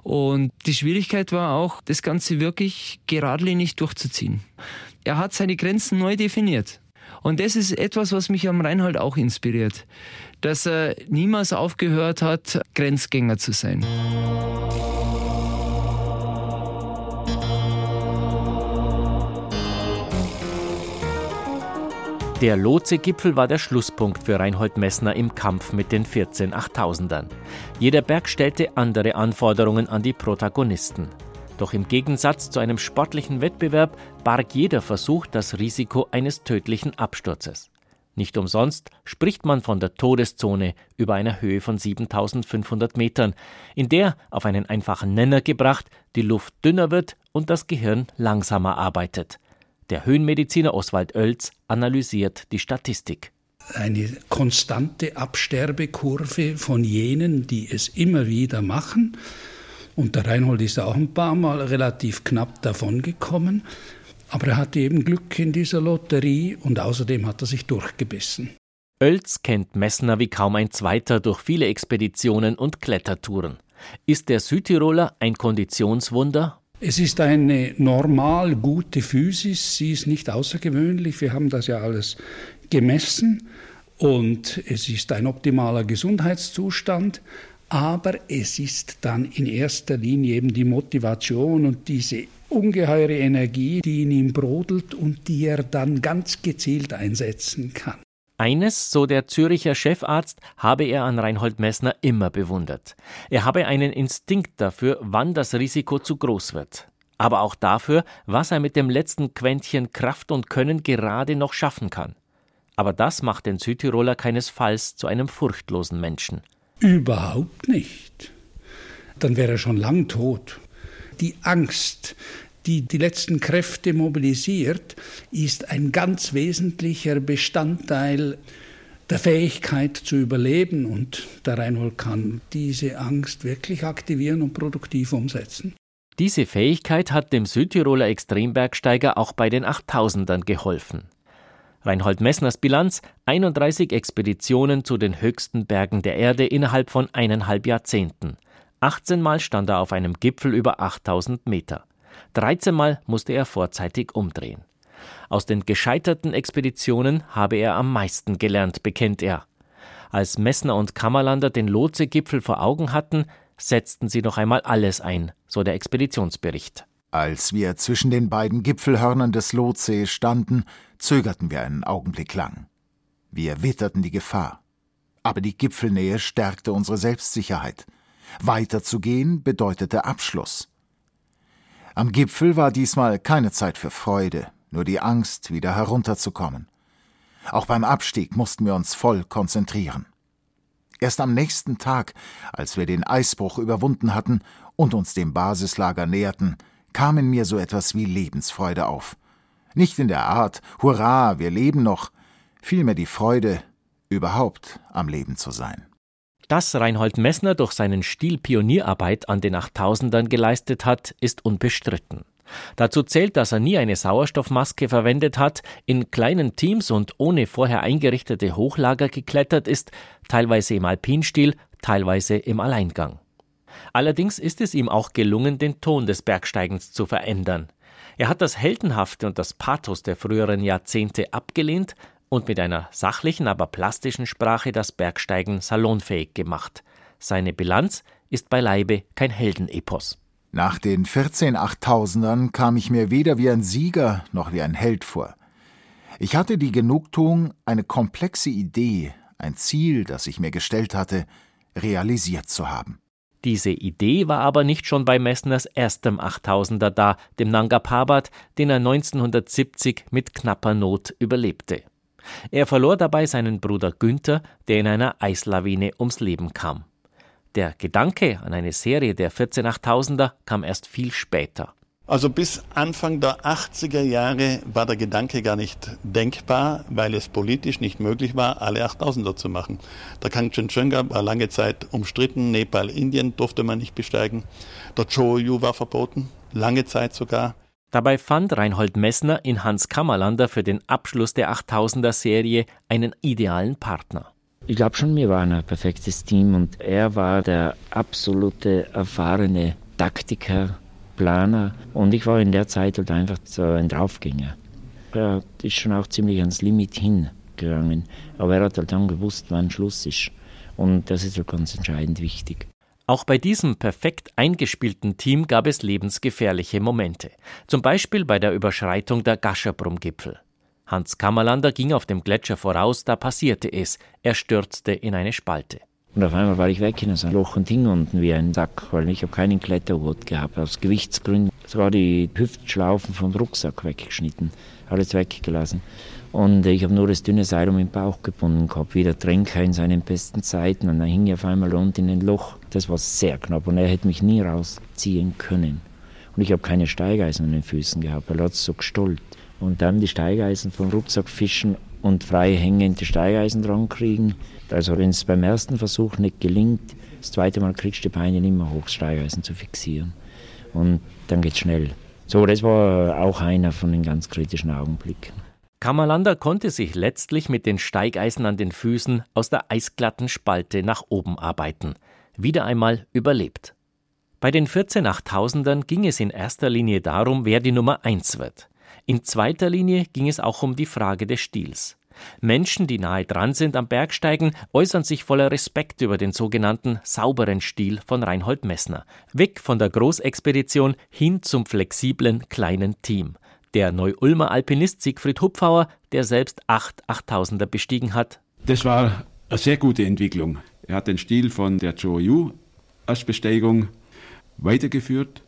[SPEAKER 30] Und die Schwierigkeit war auch, das Ganze wirklich geradlinig durchzuziehen. Er hat seine Grenzen neu definiert. Und das ist etwas, was mich am Reinhold auch inspiriert, dass er niemals aufgehört hat, Grenzgänger zu sein.
[SPEAKER 16] Der Lotse-Gipfel war der Schlusspunkt für Reinhold Messner im Kampf mit den 14 8000ern. Jeder Berg stellte andere Anforderungen an die Protagonisten. Doch im Gegensatz zu einem sportlichen Wettbewerb barg jeder Versuch das Risiko eines tödlichen Absturzes. Nicht umsonst spricht man von der Todeszone über einer Höhe von 7500 Metern, in der, auf einen einfachen Nenner gebracht, die Luft dünner wird und das Gehirn langsamer arbeitet. Der Höhenmediziner Oswald Oelz analysiert die Statistik.
[SPEAKER 26] Eine konstante Absterbekurve von jenen, die es immer wieder machen. Und der Reinhold ist auch ein paar Mal relativ knapp davongekommen. Aber er hatte eben Glück in dieser Lotterie und außerdem hat er sich durchgebissen.
[SPEAKER 16] Oelz kennt Messner wie kaum ein zweiter durch viele Expeditionen und Klettertouren. Ist der Südtiroler ein Konditionswunder?
[SPEAKER 26] Es ist eine normal gute Physis, sie ist nicht außergewöhnlich, wir haben das ja alles gemessen und es ist ein optimaler Gesundheitszustand, aber es ist dann in erster Linie eben die Motivation und diese ungeheure Energie, die in ihm brodelt und die er dann ganz gezielt einsetzen kann.
[SPEAKER 16] Eines, so der Züricher Chefarzt, habe er an Reinhold Messner immer bewundert. Er habe einen Instinkt dafür, wann das Risiko zu groß wird. Aber auch dafür, was er mit dem letzten Quäntchen Kraft und Können gerade noch schaffen kann. Aber das macht den Südtiroler keinesfalls zu einem furchtlosen Menschen.
[SPEAKER 26] Überhaupt nicht. Dann wäre er schon lang tot. Die Angst, die die letzten Kräfte mobilisiert, ist ein ganz wesentlicher Bestandteil der Fähigkeit zu überleben und der Reinhold kann diese Angst wirklich aktivieren und produktiv umsetzen.
[SPEAKER 16] Diese Fähigkeit hat dem Südtiroler Extrembergsteiger auch bei den 8000ern geholfen. Reinhold Messners Bilanz 31 Expeditionen zu den höchsten Bergen der Erde innerhalb von eineinhalb Jahrzehnten. 18 Mal stand er auf einem Gipfel über 8000 Meter. 13 Mal musste er vorzeitig umdrehen. Aus den gescheiterten Expeditionen habe er am meisten gelernt, bekennt er. Als Messner und Kammerlander den Lotse-Gipfel vor Augen hatten, setzten sie noch einmal alles ein, so der Expeditionsbericht.
[SPEAKER 18] Als wir zwischen den beiden Gipfelhörnern des Lotse standen, zögerten wir einen Augenblick lang. Wir witterten die Gefahr. Aber die Gipfelnähe stärkte unsere Selbstsicherheit. Weiter zu gehen bedeutete Abschluss. Am Gipfel war diesmal keine Zeit für Freude, nur die Angst, wieder herunterzukommen. Auch beim Abstieg mussten wir uns voll konzentrieren. Erst am nächsten Tag, als wir den Eisbruch überwunden hatten und uns dem Basislager näherten, kam in mir so etwas wie Lebensfreude auf. Nicht in der Art, Hurra, wir leben noch, vielmehr die Freude, überhaupt am Leben zu sein.
[SPEAKER 16] Dass Reinhold Messner durch seinen Stil Pionierarbeit an den 8000ern geleistet hat, ist unbestritten. Dazu zählt, dass er nie eine Sauerstoffmaske verwendet hat, in kleinen Teams und ohne vorher eingerichtete Hochlager geklettert ist, teilweise im Alpinstil, teilweise im Alleingang. Allerdings ist es ihm auch gelungen, den Ton des Bergsteigens zu verändern. Er hat das Heldenhafte und das Pathos der früheren Jahrzehnte abgelehnt und mit einer sachlichen, aber plastischen Sprache das Bergsteigen salonfähig gemacht. Seine Bilanz ist beileibe kein Heldenepos.
[SPEAKER 18] Nach den 14 Achttausendern kam ich mir weder wie ein Sieger noch wie ein Held vor. Ich hatte die Genugtuung, eine komplexe Idee, ein Ziel, das ich mir gestellt hatte, realisiert zu haben.
[SPEAKER 16] Diese Idee war aber nicht schon bei Messners erstem 8000er da, dem Nanga Parbat, den er 1970 mit knapper Not überlebte. Er verlor dabei seinen Bruder Günther, der in einer Eislawine ums Leben kam. Der Gedanke an eine Serie der 14 8000er kam erst viel später.
[SPEAKER 19] Also bis Anfang der 80er Jahre war der Gedanke gar nicht denkbar, weil es politisch nicht möglich war, alle 8000er zu machen. Der Kangchenjunga war lange Zeit umstritten, Nepal, Indien durfte man nicht besteigen. Der Choyu war verboten, lange Zeit sogar.
[SPEAKER 16] Dabei fand Reinhold Messner in Hans Kammerlander für den Abschluss der 8000er Serie einen idealen Partner.
[SPEAKER 17] Ich glaube schon, wir waren ein perfektes Team und er war der absolute erfahrene Taktiker, Planer und ich war in der Zeit halt einfach so ein Draufgänger. Er ist schon auch ziemlich ans Limit hingegangen, aber er hat halt dann gewusst, wann Schluss ist. Und das ist halt ganz entscheidend wichtig.
[SPEAKER 16] Auch bei diesem perfekt eingespielten Team gab es lebensgefährliche Momente. Zum Beispiel bei der Überschreitung der Gascherbrum-Gipfel. Hans Kammerlander ging auf dem Gletscher voraus, da passierte es. Er stürzte in eine Spalte.
[SPEAKER 17] Und auf einmal war ich weg in so ein Loch und hing unten wie ein Sack, weil ich habe keinen Kletterhut gehabt. Aus Gewichtsgründen sogar die Hüftschlaufen vom Rucksack weggeschnitten, alles weggelassen. Und ich habe nur das dünne Seil um den Bauch gebunden gehabt, wie der Tränker in seinen besten Zeiten. Und dann hing ich auf einmal unten in ein Loch. Das war sehr knapp und er hätte mich nie rausziehen können. Und ich habe keine Steigeisen an den Füßen gehabt, weil er hat so gestollt. Und dann die Steigeisen vom Rucksack fischen und frei hängende Steigeisen dran kriegen. Also wenn es beim ersten Versuch nicht gelingt, das zweite Mal kriegst du die Beine mehr hoch, Steigeisen zu fixieren. Und dann geht's schnell. So, das war auch einer von den ganz kritischen Augenblicken.
[SPEAKER 16] Kammerlander konnte sich letztlich mit den Steigeisen an den Füßen aus der eisglatten Spalte nach oben arbeiten. Wieder einmal überlebt. Bei den 14 Achttausendern ging es in erster Linie darum, wer die Nummer 1 wird. In zweiter Linie ging es auch um die Frage des Stils. Menschen, die nahe dran sind am Bergsteigen, äußern sich voller Respekt über den sogenannten sauberen Stil von Reinhold Messner. Weg von der Großexpedition hin zum flexiblen kleinen Team. Der Neu-Ulmer Alpinist Siegfried Hupfauer, der selbst acht Achttausender bestiegen hat.
[SPEAKER 32] Das war eine sehr gute Entwicklung. Er hat den Stil von der Zhou Erstbesteigung weitergeführt,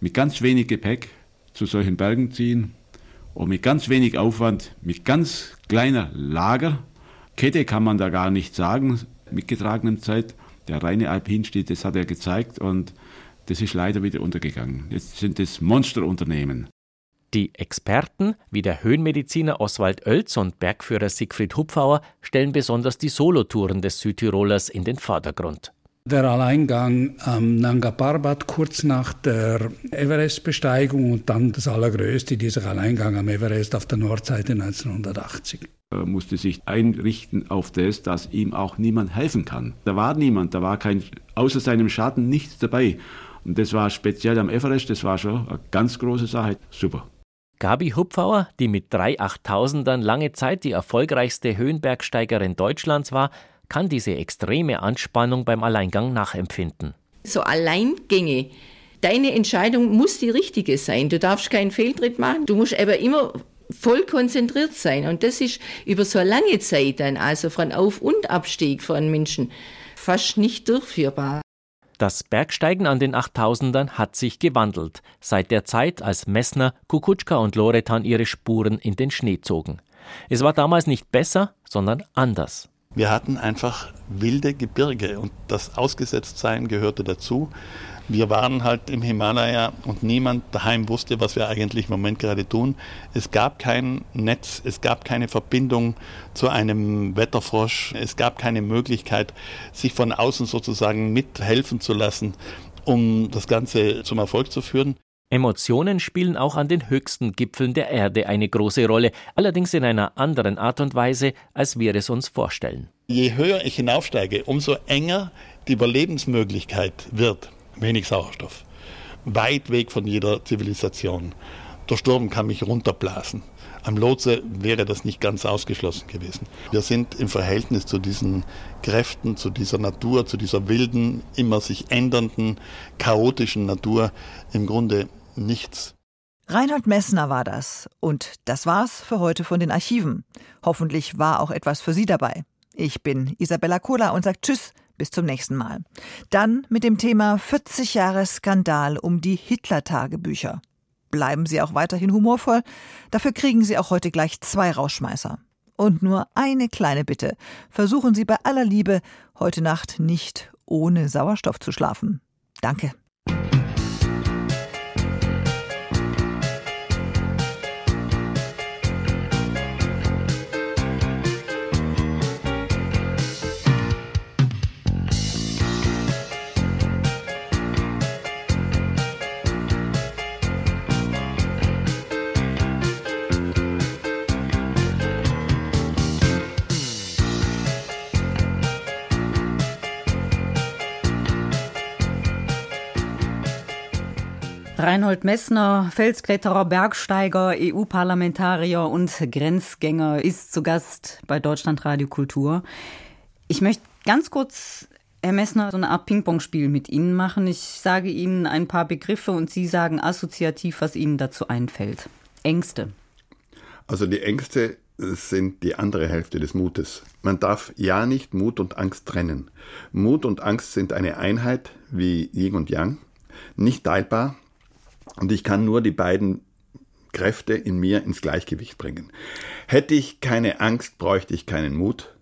[SPEAKER 32] mit ganz wenig Gepäck zu solchen Bergen ziehen und mit ganz wenig Aufwand, mit ganz kleiner Lager. Kette kann man da gar nicht sagen, mitgetragenem Zeit. Der reine Alpinstil, das hat er gezeigt und das ist leider wieder untergegangen. Jetzt sind es Monsterunternehmen.
[SPEAKER 16] Die Experten wie der Höhenmediziner Oswald Oelz und Bergführer Siegfried Hupfauer stellen besonders die Solotouren des Südtirolers in den Vordergrund.
[SPEAKER 26] Der Alleingang am Nanga Parbat kurz nach der Everest-Besteigung und dann das Allergrößte, dieser Alleingang am Everest auf der Nordseite 1980.
[SPEAKER 32] Er musste sich einrichten auf das, dass ihm auch niemand helfen kann. Da war niemand, da war kein, außer seinem Schatten nichts dabei. Und das war speziell am Everest, das war schon eine ganz große Sache. Super.
[SPEAKER 16] Gabi Hupfauer, die mit drei Achttausendern lange Zeit die erfolgreichste Höhenbergsteigerin Deutschlands war, kann diese extreme Anspannung beim Alleingang nachempfinden.
[SPEAKER 33] So Alleingänge. Deine Entscheidung muss die richtige sein. Du darfst keinen Fehltritt machen. Du musst aber immer voll konzentriert sein. Und das ist über so lange Zeit dann, also von Auf- und Abstieg von Menschen, fast nicht durchführbar.
[SPEAKER 16] Das Bergsteigen an den 8000ern hat sich gewandelt, seit der Zeit, als Messner, Kukutschka und Loretan ihre Spuren in den Schnee zogen. Es war damals nicht besser, sondern anders.
[SPEAKER 19] Wir hatten einfach wilde Gebirge und das Ausgesetztsein gehörte dazu. Wir waren halt im Himalaya und niemand daheim wusste, was wir eigentlich im Moment gerade tun. Es gab kein Netz, es gab keine Verbindung zu einem Wetterfrosch, es gab keine Möglichkeit, sich von außen sozusagen mithelfen zu lassen, um das Ganze zum Erfolg zu führen.
[SPEAKER 16] Emotionen spielen auch an den höchsten Gipfeln der Erde eine große Rolle, allerdings in einer anderen Art und Weise, als wir es uns vorstellen.
[SPEAKER 19] Je höher ich hinaufsteige, umso enger die Überlebensmöglichkeit wird. Wenig Sauerstoff. Weit weg von jeder Zivilisation. Der Sturm kann mich runterblasen. Am Lotse wäre das nicht ganz ausgeschlossen gewesen. Wir sind im Verhältnis zu diesen Kräften, zu dieser Natur, zu dieser wilden, immer sich ändernden, chaotischen Natur im Grunde nichts.
[SPEAKER 2] Reinhold Messner war das. Und das war's für heute von den Archiven. Hoffentlich war auch etwas für Sie dabei. Ich bin Isabella Kohler und sage Tschüss, bis zum nächsten Mal. Dann mit dem Thema 40 Jahre Skandal um die Hitler-Tagebücher. Bleiben Sie auch weiterhin humorvoll. Dafür kriegen Sie auch heute gleich zwei Rauschmeißer. Und nur eine kleine Bitte. Versuchen Sie bei aller Liebe heute Nacht nicht ohne Sauerstoff zu schlafen. Danke.
[SPEAKER 34] Reinhold Messner, Felskletterer, Bergsteiger, EU-Parlamentarier und Grenzgänger, ist zu Gast bei Deutschlandradio Kultur. Ich möchte ganz kurz, Herr Messner, so eine Art Ping-Pong-Spiel mit Ihnen machen. Ich sage Ihnen ein paar Begriffe und Sie sagen assoziativ, was Ihnen dazu einfällt. Ängste.
[SPEAKER 35] Also die Ängste
[SPEAKER 19] sind die andere Hälfte des Mutes. Man darf ja nicht Mut und Angst trennen. Mut und Angst sind eine Einheit wie Yin und Yang, nicht teilbar. Und ich kann nur die beiden Kräfte in mir ins Gleichgewicht bringen. Hätte ich keine Angst, bräuchte ich keinen Mut.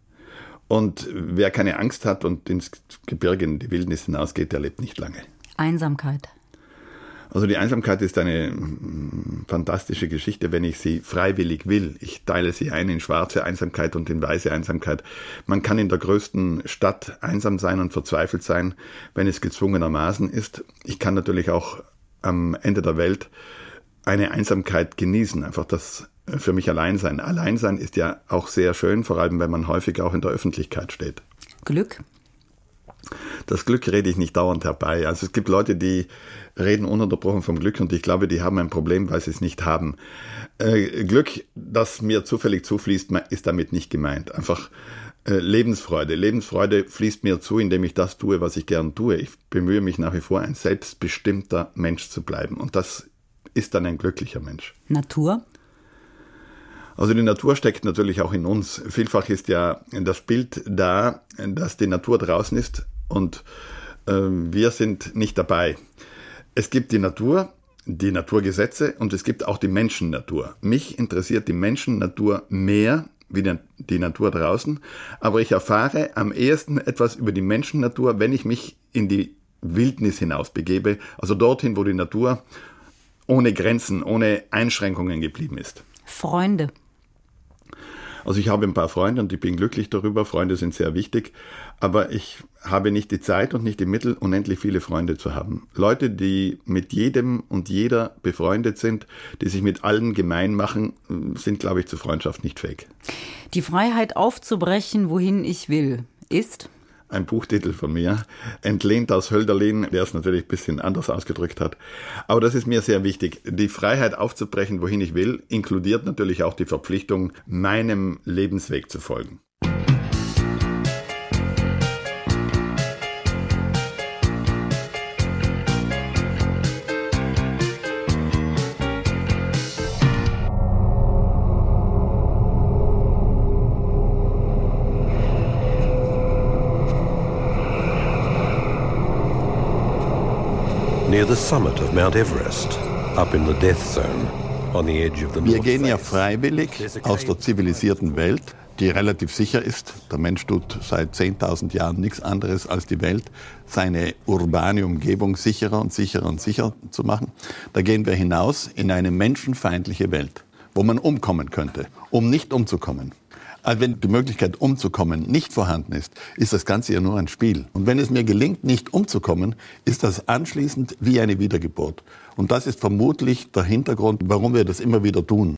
[SPEAKER 19] Und wer keine Angst hat und ins Gebirge, in die Wildnis hinausgeht, der lebt nicht lange.
[SPEAKER 34] Einsamkeit.
[SPEAKER 19] Also die Einsamkeit ist eine mm, fantastische Geschichte, wenn ich sie freiwillig will. Ich teile sie ein in schwarze Einsamkeit und in weiße Einsamkeit. Man kann in der größten Stadt einsam sein und verzweifelt sein, wenn es gezwungenermaßen ist. Ich kann natürlich auch am Ende der Welt eine Einsamkeit genießen, einfach das für mich allein sein. Allein sein ist ja auch sehr schön, vor allem wenn man häufig auch in der Öffentlichkeit steht.
[SPEAKER 34] Glück?
[SPEAKER 19] Das Glück rede ich nicht dauernd herbei. Also es gibt Leute, die reden ununterbrochen vom Glück und ich glaube, die haben ein Problem, weil sie es nicht haben. Äh, Glück, das mir zufällig zufließt, ist damit nicht gemeint. Einfach äh, Lebensfreude. Lebensfreude fließt mir zu, indem ich das tue, was ich gern tue. Ich bemühe mich nach wie vor, ein selbstbestimmter Mensch zu bleiben. Und das ist dann ein glücklicher Mensch.
[SPEAKER 34] Natur?
[SPEAKER 19] Also die Natur steckt natürlich auch in uns. Vielfach ist ja das Bild da, dass die Natur draußen ist und äh, wir sind nicht dabei. Es gibt die Natur, die Naturgesetze und es gibt auch die Menschennatur. Mich interessiert die Menschennatur mehr wie die Natur draußen, aber ich erfahre am ehesten etwas über die Menschennatur, wenn ich mich in die Wildnis hinaus begebe, also dorthin, wo die Natur ohne Grenzen, ohne Einschränkungen geblieben ist.
[SPEAKER 34] Freunde.
[SPEAKER 19] Also ich habe ein paar Freunde und ich bin glücklich darüber. Freunde sind sehr wichtig. Aber ich habe nicht die Zeit und nicht die Mittel, unendlich viele Freunde zu haben. Leute, die mit jedem und jeder befreundet sind, die sich mit allen gemein machen, sind, glaube ich, zur Freundschaft nicht fähig.
[SPEAKER 34] Die Freiheit aufzubrechen, wohin ich will, ist?
[SPEAKER 19] Ein Buchtitel von mir, entlehnt aus Hölderlin, der es natürlich ein bisschen anders ausgedrückt hat. Aber das ist mir sehr wichtig. Die Freiheit aufzubrechen, wohin ich will, inkludiert natürlich auch die Verpflichtung, meinem Lebensweg zu folgen.
[SPEAKER 35] The summit of Mount Everest, up in the death zone on the edge of the
[SPEAKER 36] Wir gehen ja freiwillig aus der zivilisierten Welt, die relativ sicher ist. Der Mensch tut seit 10.000 Jahren nichts anderes als die Welt, seine urbane Umgebung sicherer und sicherer und sicher zu machen. Da gehen wir hinaus in eine menschenfeindliche Welt, wo man umkommen könnte, um nicht umzukommen. Also wenn die Möglichkeit umzukommen nicht vorhanden ist, ist das Ganze ja nur ein Spiel. Und wenn es mir gelingt, nicht umzukommen, ist das anschließend wie eine Wiedergeburt. Und das ist vermutlich der Hintergrund, warum wir das immer wieder tun.